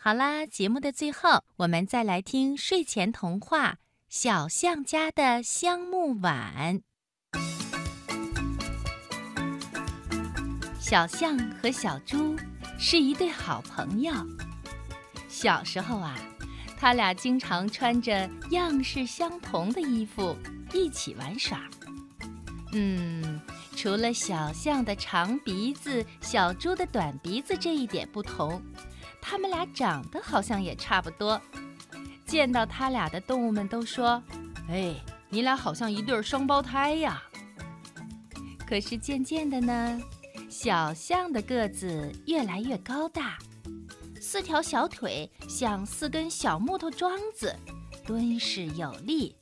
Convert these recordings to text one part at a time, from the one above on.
好啦，节目的最后，我们再来听睡前童话《小象家的香木碗》。小象和小猪是一对好朋友。小时候啊，他俩经常穿着样式相同的衣服一起玩耍。嗯，除了小象的长鼻子、小猪的短鼻子这一点不同，他们俩长得好像也差不多。见到他俩的动物们都说：“哎，你俩好像一对双胞胎呀。”可是渐渐的呢。小象的个子越来越高大，四条小腿像四根小木头桩子，敦实有力。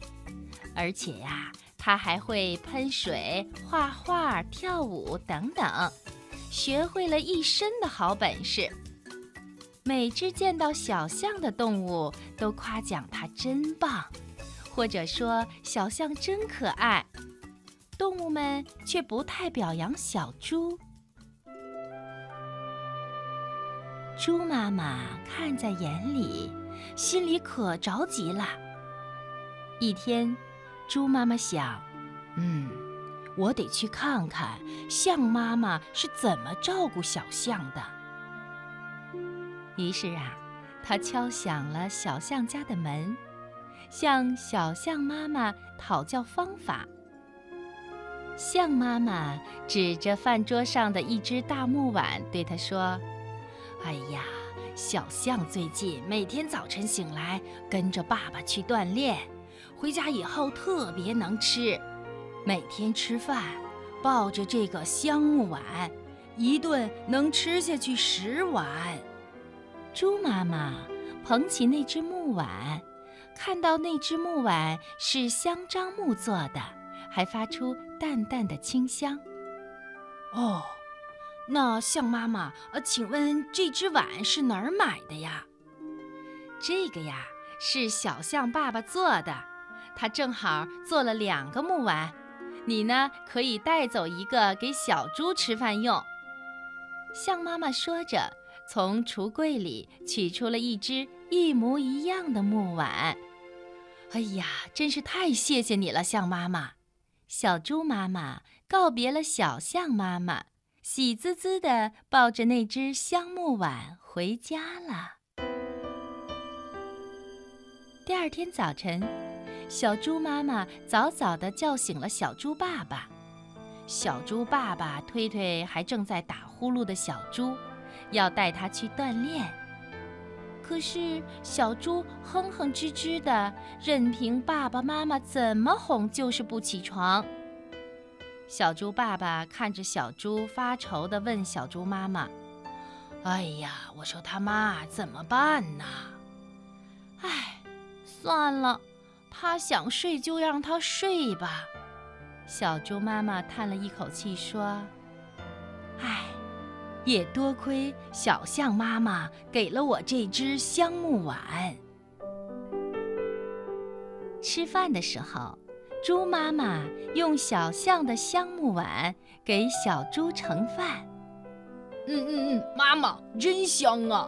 而且呀，它还会喷水、画画、跳舞等等，学会了一身的好本事。每只见到小象的动物都夸奖它真棒，或者说小象真可爱。动物们却不太表扬小猪。猪妈妈看在眼里，心里可着急了。一天，猪妈妈想：“嗯，我得去看看象妈妈是怎么照顾小象的。”于是啊，他敲响了小象家的门，向小象妈妈讨教方法。象妈妈指着饭桌上的一只大木碗，对他说。哎呀，小象最近每天早晨醒来跟着爸爸去锻炼，回家以后特别能吃，每天吃饭抱着这个香木碗，一顿能吃下去十碗。猪妈妈捧起那只木碗，看到那只木碗是香樟木做的，还发出淡淡的清香。哦。那象妈妈，呃，请问这只碗是哪儿买的呀？这个呀是小象爸爸做的，他正好做了两个木碗，你呢可以带走一个给小猪吃饭用。象妈妈说着，从橱柜里取出了一只一模一样的木碗。哎呀，真是太谢谢你了，象妈妈！小猪妈妈告别了小象妈妈。喜滋滋地抱着那只香木碗回家了。第二天早晨，小猪妈妈早早地叫醒了小猪爸爸。小猪爸爸推推还正在打呼噜的小猪，要带他去锻炼。可是小猪哼哼吱吱的，任凭爸爸妈妈怎么哄，就是不起床。小猪爸爸看着小猪，发愁的问小猪妈妈：“哎呀，我说他妈怎么办呢？”“哎，算了，他想睡就让他睡吧。”小猪妈妈叹了一口气说：“，也多亏小象妈妈给了我这只香木碗。”吃饭的时候。猪妈妈用小象的香木碗给小猪盛饭。嗯嗯嗯，妈妈真香啊！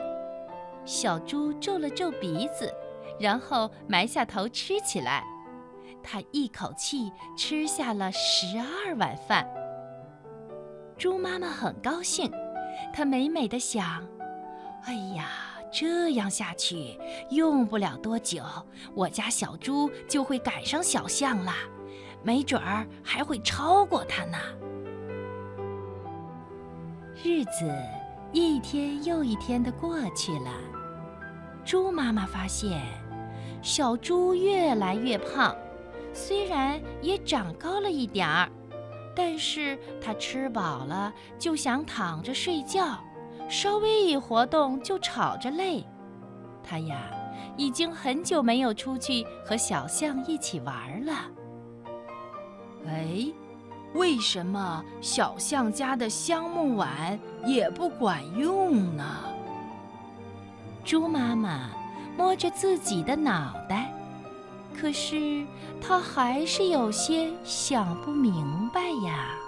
小猪皱了皱鼻子，然后埋下头吃起来。它一口气吃下了十二碗饭。猪妈妈很高兴，他美美的想：“哎呀，这样下去，用不了多久，我家小猪就会赶上小象了。”没准儿还会超过它呢。日子一天又一天的过去了，猪妈妈发现小猪越来越胖，虽然也长高了一点儿，但是它吃饱了就想躺着睡觉，稍微一活动就吵着累。它呀，已经很久没有出去和小象一起玩了。哎，为什么小象家的香木碗也不管用呢？猪妈妈摸着自己的脑袋，可是他还是有些想不明白呀。